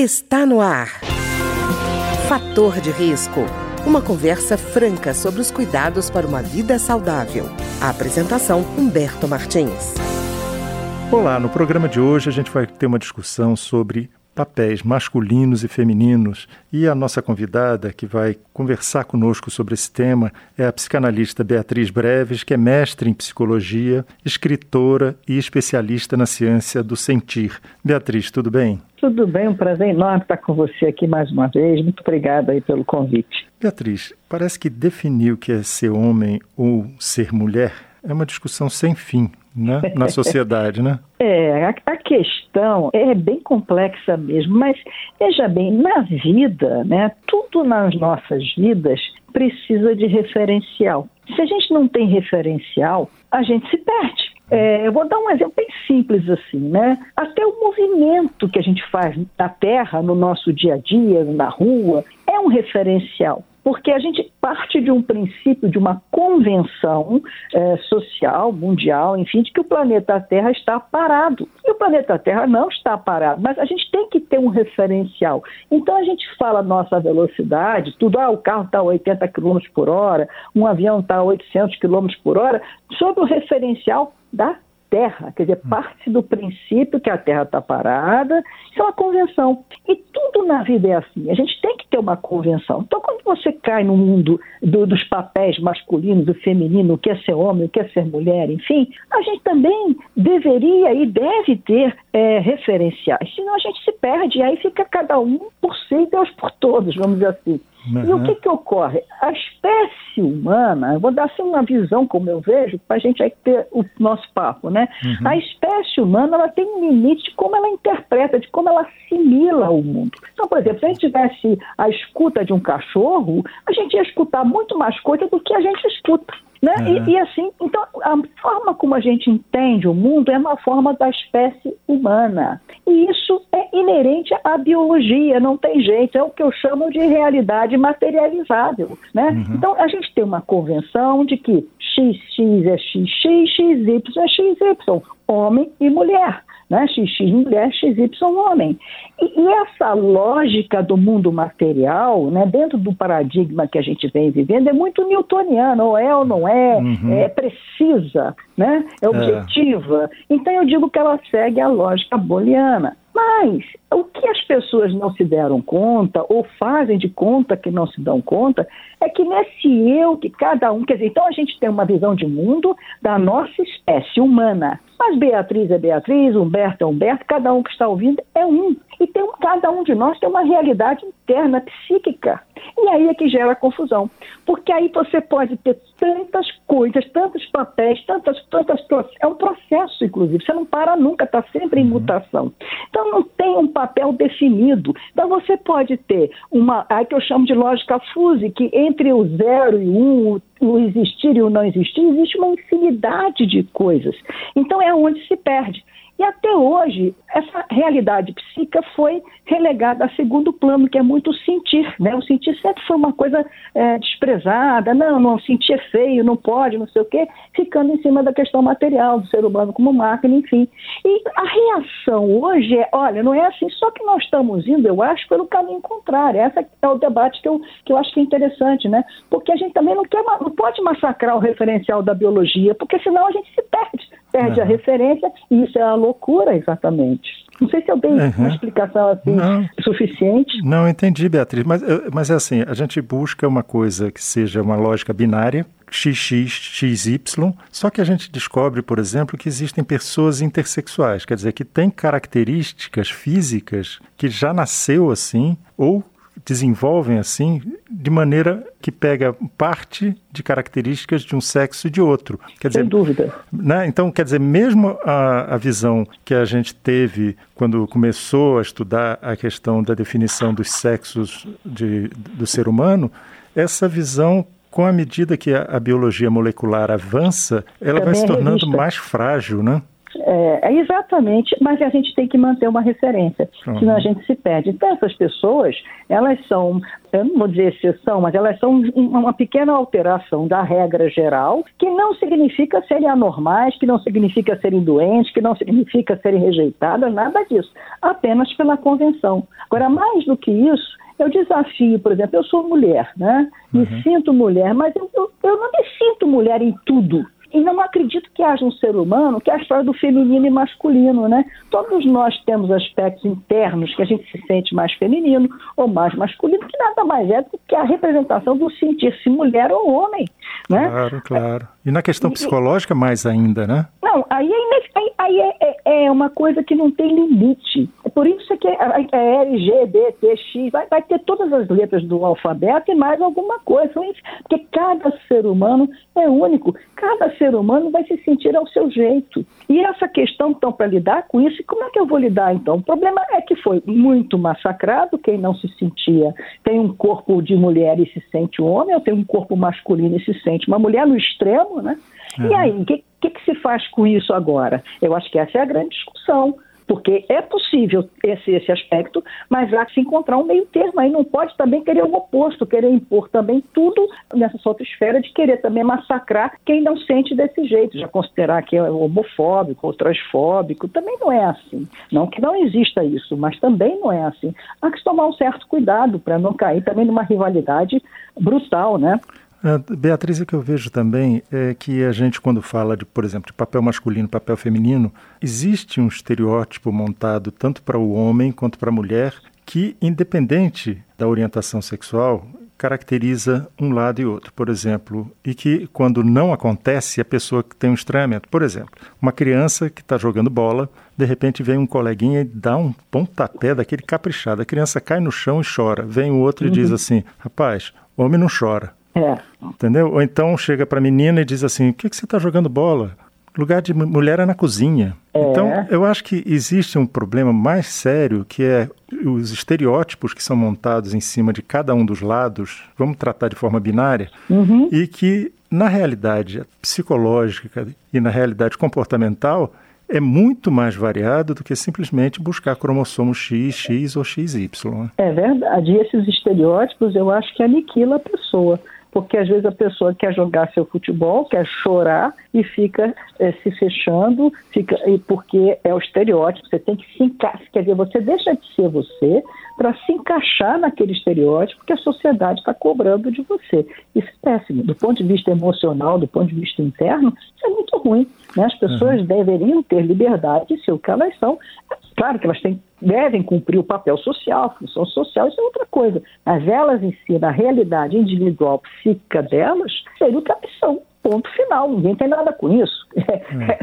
Está no ar. Fator de risco. Uma conversa franca sobre os cuidados para uma vida saudável. A apresentação Humberto Martins. Olá, no programa de hoje a gente vai ter uma discussão sobre papéis masculinos e femininos. E a nossa convidada que vai conversar conosco sobre esse tema é a psicanalista Beatriz Breves, que é mestre em psicologia, escritora e especialista na ciência do sentir. Beatriz, tudo bem? Tudo bem, um prazer enorme estar com você aqui mais uma vez. Muito obrigada aí pelo convite. Beatriz, parece que definir o que é ser homem ou ser mulher é uma discussão sem fim né? na sociedade, né? É, a, a, questão é bem complexa mesmo, mas veja bem, na vida, né, tudo nas nossas vidas precisa de referencial. Se a gente não tem referencial, a gente se perde. É, eu vou dar um exemplo bem simples assim, né? Até o movimento que a gente faz na Terra, no nosso dia a dia, na rua, é um referencial porque a gente parte de um princípio, de uma convenção é, social, mundial, enfim, de que o planeta Terra está parado. E o planeta Terra não está parado, mas a gente tem que ter um referencial. Então a gente fala a nossa velocidade, tudo, ah, o carro está a 80 km por hora, um avião está a 800 km por hora, sob o referencial da Terra, quer dizer, hum. parte do princípio que a Terra está parada, isso é uma convenção. E tudo na vida é assim, a gente tem que ter uma convenção. Então, quando você cai no mundo do, dos papéis masculinos e feminino, o que é ser homem, o que é ser mulher, enfim, a gente também deveria e deve ter é, referenciais, senão a gente se perde, e aí fica cada um por si e Deus por todos, vamos dizer assim. Uhum. E o que, que ocorre? A espécie humana, eu vou dar assim uma visão como eu vejo, para a gente aí ter o nosso papo, né? Uhum. A espécie humana ela tem um limite de como ela interpreta, de como ela assimila o mundo. Então, por exemplo, se a gente tivesse a escuta de um cachorro, a gente ia escutar muito mais coisa do que a gente escuta. Né? Uhum. E, e, assim, então, a forma como a gente entende o mundo é uma forma da espécie humana. E isso é inerente à biologia, não tem jeito, é o que eu chamo de realidade materializável. Né? Uhum. Então, a gente tem uma convenção de que XX é XX, XY é XY, homem e mulher né? XX mulher, XY homem. E, e, essa lógica do mundo material, né, dentro do paradigma que a gente vem vivendo, é muito newtoniana, ou é ou não é, uhum. é precisa, né? é objetiva. É. Então eu digo que ela segue a lógica booleana. Mas o que as pessoas não se deram conta, ou fazem de conta que não se dão conta, é que nesse eu que cada um. Quer dizer, então a gente tem uma visão de mundo da nossa espécie humana. Mas Beatriz é Beatriz, Humberto é Humberto, cada um que está ouvindo é um. E tem, cada um de nós tem uma realidade interna, psíquica. E aí é que gera confusão. Porque aí você pode ter tantas coisas, tantos papéis, tantas, tantas. É um processo, inclusive. Você não para nunca, está sempre em uhum. mutação. Então não tem um papel definido. Então você pode ter uma. Aí que eu chamo de lógica fuse, que entre o zero e um, o existir e o não existir, existe uma infinidade de coisas. Então é onde se perde. E até hoje, essa realidade psíquica foi relegada a segundo plano, que é muito sentir. Né? O sentir sempre foi uma coisa é, desprezada, não, não, sentir é feio, não pode, não sei o quê, ficando em cima da questão material do ser humano como máquina, enfim. E a reação hoje é, olha, não é assim, só que nós estamos indo, eu acho, pelo caminho contrário. Esse é o debate que eu, que eu acho que é interessante, né? Porque a gente também não, quer, não pode massacrar o referencial da biologia, porque senão a gente se perde, perde a referência, e isso é a loucura, exatamente. Não sei se eu dei uhum. uma explicação assim não, suficiente. Não, entendi, Beatriz. Mas, mas é assim, a gente busca uma coisa que seja uma lógica binária, XX, XY, só que a gente descobre, por exemplo, que existem pessoas intersexuais, quer dizer, que têm características físicas que já nasceu assim, ou desenvolvem assim de maneira que pega parte de características de um sexo e de outro. Quer Sem dizer, dúvida. Né? Então, quer dizer, mesmo a, a visão que a gente teve quando começou a estudar a questão da definição dos sexos de, do ser humano, essa visão com a medida que a, a biologia molecular avança, ela Também vai se tornando mais frágil, né? É, é, exatamente, mas a gente tem que manter uma referência, uhum. senão a gente se perde. Então, essas pessoas, elas são, eu não vou dizer exceção, mas elas são uma pequena alteração da regra geral, que não significa serem anormais, que não significa serem doentes, que não significa serem rejeitadas, nada disso. Apenas pela convenção. Agora, mais do que isso, eu desafio, por exemplo, eu sou mulher, né? Me uhum. sinto mulher, mas eu, eu, eu não me sinto mulher em tudo. E não acredito que haja um ser humano que é a história do feminino e masculino, né? Todos nós temos aspectos internos que a gente se sente mais feminino ou mais masculino, que nada mais é do que a representação do sentir-se mulher ou homem, né? Claro, claro. E na questão psicológica mais ainda, né? Não, aí, aí, aí é, é, é, uma coisa que não tem limite. É por isso que é, é L, G, B, T, X, vai, vai ter todas as letras do alfabeto e mais alguma coisa. Porque cada ser humano é único. Cada ser humano vai se sentir ao seu jeito. E essa questão, então, para lidar com isso, como é que eu vou lidar, então? O problema é que foi muito massacrado quem não se sentia. Tem um corpo de mulher e se sente homem, ou tem um corpo masculino e se sente uma mulher no extremo, né? Uhum. E aí, o que, que, que se faz com isso agora? Eu acho que essa é a grande discussão porque é possível esse, esse aspecto, mas há que se encontrar um meio termo. Aí não pode também querer o oposto, querer impor também tudo nessa esfera de querer também massacrar quem não sente desse jeito, já considerar que é homofóbico ou transfóbico. Também não é assim. Não que não exista isso, mas também não é assim. Há que tomar um certo cuidado para não cair também numa rivalidade brutal, né? Beatriz, o que eu vejo também é que a gente, quando fala, de, por exemplo, de papel masculino papel feminino, existe um estereótipo montado tanto para o homem quanto para a mulher que, independente da orientação sexual, caracteriza um lado e outro, por exemplo, e que quando não acontece, a pessoa que tem um estranhamento. Por exemplo, uma criança que está jogando bola, de repente vem um coleguinha e dá um pontapé daquele caprichado, a criança cai no chão e chora. Vem o outro uhum. e diz uhum. assim: rapaz, homem não chora. É. Entendeu? Ou então chega para a menina e diz assim: o que, que você está jogando bola? Lugar de mulher é na cozinha. É. Então, eu acho que existe um problema mais sério que é os estereótipos que são montados em cima de cada um dos lados, vamos tratar de forma binária, uhum. e que, na realidade psicológica e na realidade comportamental, é muito mais variado do que simplesmente buscar cromossomo X, X ou XY. É verdade. E esses estereótipos eu acho que aniquila a pessoa porque às vezes a pessoa quer jogar seu futebol, quer chorar e fica é, se fechando, fica e porque é o estereótipo, você tem que se encaixar, quer dizer, você deixa de ser você para se encaixar naquele estereótipo que a sociedade está cobrando de você. Isso é péssimo. Do ponto de vista emocional, do ponto de vista interno, isso é muito ruim. Né? As pessoas uhum. deveriam ter liberdade de ser o que elas são. Claro que elas têm devem cumprir o papel social, a função social, isso é outra coisa. Mas elas em si, na realidade individual, psíquica delas, seria o que elas são. Ponto final. Ninguém tem nada com isso. É, é.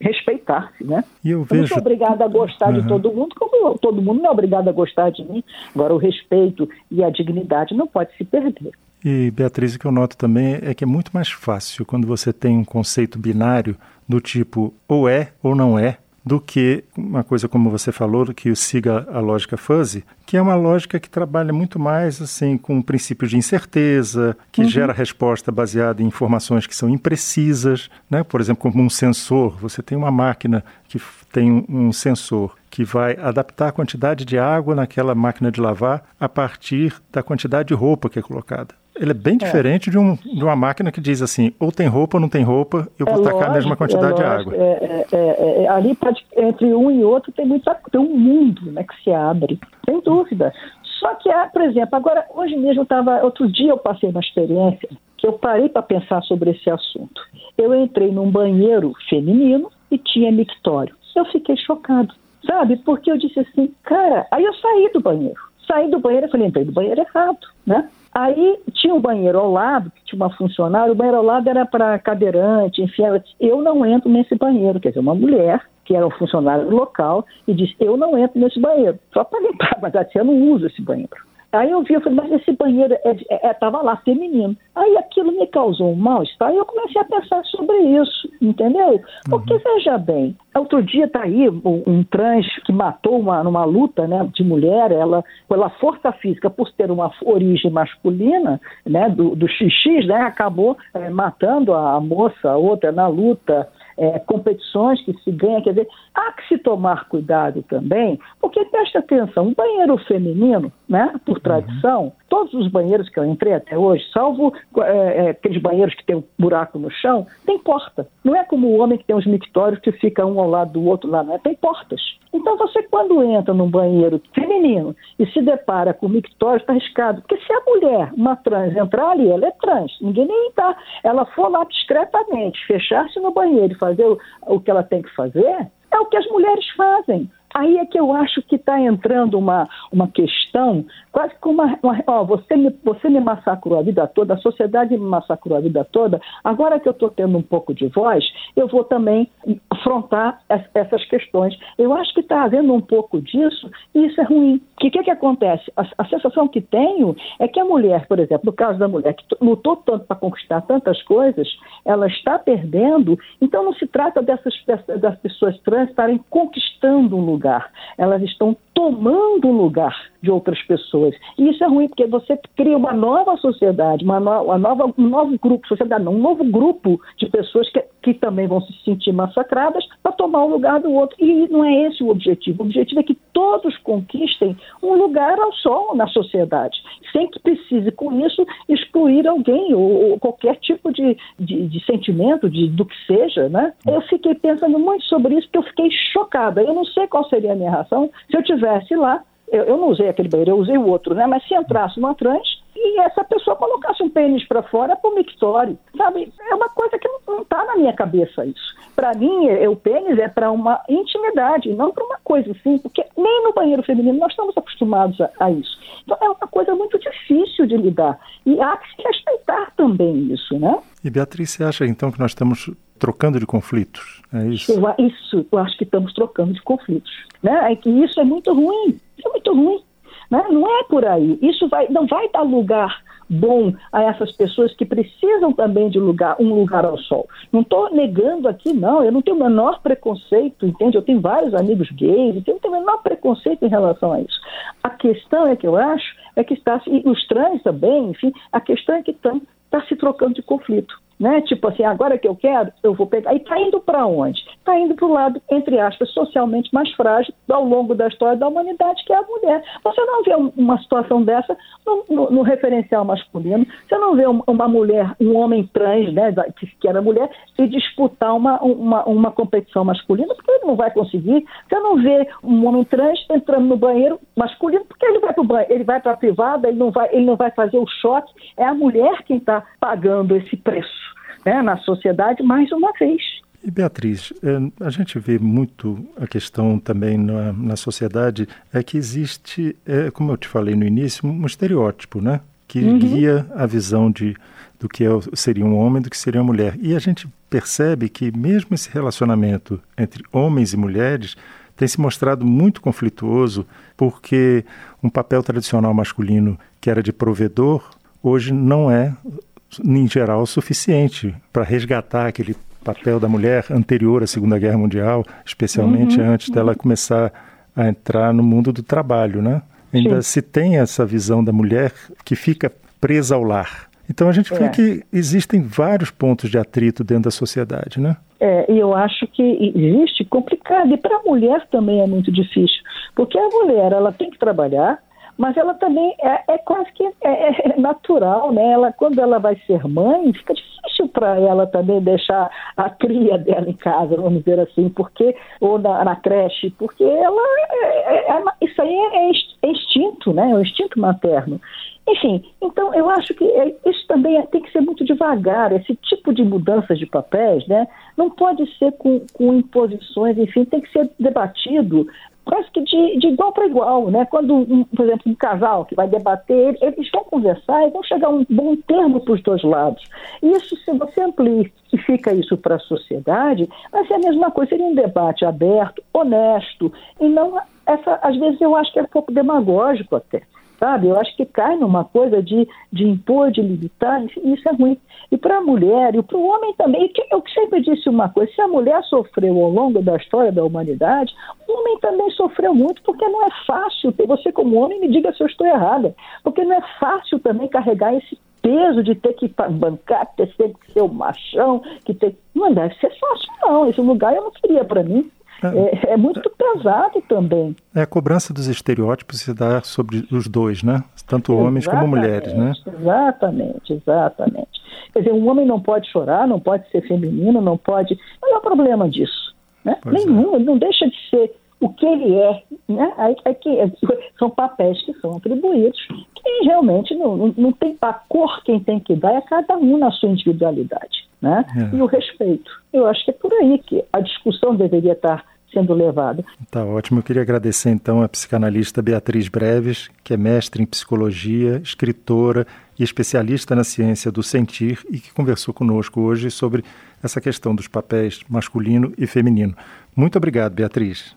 Respeitar-se, né? E eu, vejo... não sou obrigada a gostar uhum. de todo mundo, como todo mundo não é obrigado a gostar de mim. Agora, o respeito e a dignidade não pode se perder. E, Beatriz, o que eu noto também é que é muito mais fácil quando você tem um conceito binário do tipo ou é ou não é, do que uma coisa como você falou, que siga a lógica fuzzy, que é uma lógica que trabalha muito mais assim com princípios de incerteza, que uhum. gera resposta baseada em informações que são imprecisas, né? Por exemplo, como um sensor, você tem uma máquina que tem um sensor que vai adaptar a quantidade de água naquela máquina de lavar a partir da quantidade de roupa que é colocada. Ele é bem é. diferente de, um, de uma máquina que diz assim, ou tem roupa ou não tem roupa, eu vou é tacar lógico, a mesma quantidade de água. É, é, é, ali pode, entre um e outro tem, muito, tem um mundo né, que se abre, sem dúvida. Só que, por exemplo, agora, hoje mesmo estava, outro dia eu passei uma experiência que eu parei para pensar sobre esse assunto. Eu entrei num banheiro feminino e tinha mictório. Eu fiquei chocado, sabe? Porque eu disse assim, cara, aí eu saí do banheiro. Saí do banheiro, eu falei, entrei no banheiro errado, né? Aí tinha um banheiro ao lado, que tinha uma funcionária, o banheiro ao lado era para cadeirante, enfim. Eu não entro nesse banheiro, quer dizer, uma mulher que era um funcionário local e disse: Eu não entro nesse banheiro, só para limpar, mas assim, eu não uso esse banheiro. Aí eu vi, eu falei, mas esse banheiro estava é, é, é lá, feminino. Aí aquilo me causou um mal-estar e eu comecei a pensar sobre isso, entendeu? Porque, uhum. veja bem, outro dia está aí um, um, trans que matou uma, numa luta né, de mulher, ela, pela força física, por ter uma origem masculina, né, do, do XX, né, acabou é, matando a moça, a outra, na luta é, competições que se ganha. Quer dizer, há que se tomar cuidado também, porque presta atenção, um banheiro feminino, né, por tradição, uhum. todos os banheiros que eu entrei até hoje, salvo é, aqueles banheiros que tem um buraco no chão, tem porta. Não é como o homem que tem os mictórios que fica um ao lado do outro lá, não é? Tem portas. Então você quando entra num banheiro feminino e se depara com o mictório, está arriscado. Porque se a mulher, uma trans, entrar ali, ela é trans, ninguém nem está. Ela for lá discretamente, fechar-se no banheiro e fazer o, o que ela tem que fazer, é o que as mulheres fazem. Aí é que eu acho que está entrando uma, uma questão, quase como uma. uma ó, você, me, você me massacrou a vida toda, a sociedade me massacrou a vida toda, agora que eu estou tendo um pouco de voz, eu vou também afrontar essas questões. Eu acho que está havendo um pouco disso e isso é ruim. O que, que, que acontece? A, a, sensação que tenho é que a mulher, por exemplo, no caso da mulher que lutou tanto para conquistar tantas coisas, ela está perdendo, então não se trata dessas, dessas pessoas trans estarem conquistando um lugar lugar, elas estão tomando o lugar de outras pessoas. E isso é ruim, porque você cria uma nova sociedade, uma, no, uma nova, um novo grupo, sociedade não, um novo grupo de pessoas que, que também vão se sentir massacradas para tomar o lugar do outro. E não é esse o objetivo. O objetivo é que todos conquistem um lugar ao sol na sociedade, sem que precise, com isso, excluir alguém ou, ou qualquer tipo de, de, de sentimento, de, do que seja. Né? Eu fiquei pensando muito sobre isso, porque eu fiquei chocada. Eu não sei qual seria a minha reação se eu estivesse lá eu, eu, não usei aquele banheiro, eu usei o outro, né? Mas se entrasse numa trans e essa pessoa colocasse um pênis para fora para o mictório, sabe? É uma coisa que não está na minha cabeça isso. Para mim, o pênis é para uma intimidade, não para uma coisa assim, porque nem no banheiro feminino nós estamos acostumados a, a, isso. Então é uma coisa muito difícil de lidar. E há que se respeitar também isso, né? E Beatriz, você acha então que nós estamos trocando de conflitos? É isso? Eu, isso, eu acho que estamos trocando de conflitos. Né? É que isso é muito ruim. É muito ruim. Né? Não é por aí. Isso vai, não vai dar lugar bom a essas pessoas que precisam também de lugar, um lugar ao sol. Não estou negando aqui, não. Eu não tenho o menor preconceito, entende? Eu tenho vários amigos gays, eu não tenho o menor preconceito em relação a isso. A questão é que eu acho é que está, e os trans também, enfim, a questão é que estão está se trocando de conflito né? Tipo assim, agora que eu quero, eu vou pegar. E está indo para onde? Está indo para o lado, entre aspas, socialmente mais frágil ao longo da história da humanidade, que é a mulher. Você não vê uma situação dessa no, no, no referencial masculino. Você não vê uma mulher, um homem trans, né, que, que era mulher, e disputar uma, uma, uma competição masculina, porque ele não vai conseguir. Você não vê um homem trans entrando no banheiro masculino, porque ele vai para o banheiro, ele vai para a privada, ele não vai, ele não vai fazer o choque. É a mulher quem está pagando esse preço né, na sociedade mais uma vez. E Beatriz, é, a gente vê muito a questão também na, na sociedade é que existe, é, como eu te falei no início, um estereótipo, né? Que uhum. guia a visão de, do que é, seria um homem do que seria uma mulher. E a gente percebe que mesmo esse relacionamento entre homens e mulheres tem se mostrado muito conflituoso porque um papel tradicional masculino que era de provedor hoje não é em geral, suficiente para resgatar aquele papel da mulher anterior à Segunda Guerra Mundial, especialmente uhum, antes dela começar a entrar no mundo do trabalho, né? Ainda Sim. se tem essa visão da mulher que fica presa ao lar. Então a gente vê é. que existem vários pontos de atrito dentro da sociedade, né? É, e eu acho que existe complicado. E para a mulher também é muito difícil. Porque a mulher, ela tem que trabalhar, mas ela também é, é quase que é, é, natural, né? Ela, quando ela vai ser mãe, fica difícil para ela também deixar a cria dela em casa, vamos dizer assim, porque ou na, na creche, porque ela é, é, é isso aí é, instinto, né? É um instinto materno. Enfim, então eu acho que isso também tem que ser muito devagar, esse tipo de mudanças de papéis, né? Não pode ser com, com imposições, enfim, tem que ser debatido quase que de, de igual para igual, né? Quando, um, por exemplo, um casal que vai debater, eles vão conversar e vão chegar a um bom termo para os dois lados. E isso, se você amplifica isso para a sociedade, vai ser a mesma coisa, seria um debate aberto, honesto, e não essa, às vezes eu acho que é um pouco demagógico até sabe? Eu acho que cai numa coisa de, de impor, de limitar, isso é ruim. E para a mulher e para o homem também, eu sempre disse uma coisa: se a mulher sofreu ao longo da história da humanidade, o homem também sofreu muito, porque não é fácil. Você, como homem, me diga se eu estou errada, porque não é fácil também carregar esse peso de ter que bancar, ter que ser o machão, que ter... não deve ser fácil não. Esse lugar eu não queria para mim. É, é, muito pesado também. É a cobrança dos estereótipos se dá sobre os dois, né? Tanto homens como mulheres, né? Exatamente, exatamente. Quer dizer, um homem não pode chorar, não pode ser feminino, não pode. Não é o problema disso. Né? Nenhum, é. ele não deixa de ser o que ele é, né? É, é que são papéis que são atribuídos, que realmente não, não, não tem a cor quem tem que dar é cada um na sua individualidade, né? É. E o respeito. Eu acho que é por aí que a discussão deveria estar sendo levada. Tá ótimo. Eu queria agradecer então a psicanalista Beatriz Breves, que é mestre em psicologia, escritora e especialista na ciência do sentir e que conversou conosco hoje sobre essa questão dos papéis masculino e feminino. Muito obrigado, Beatriz.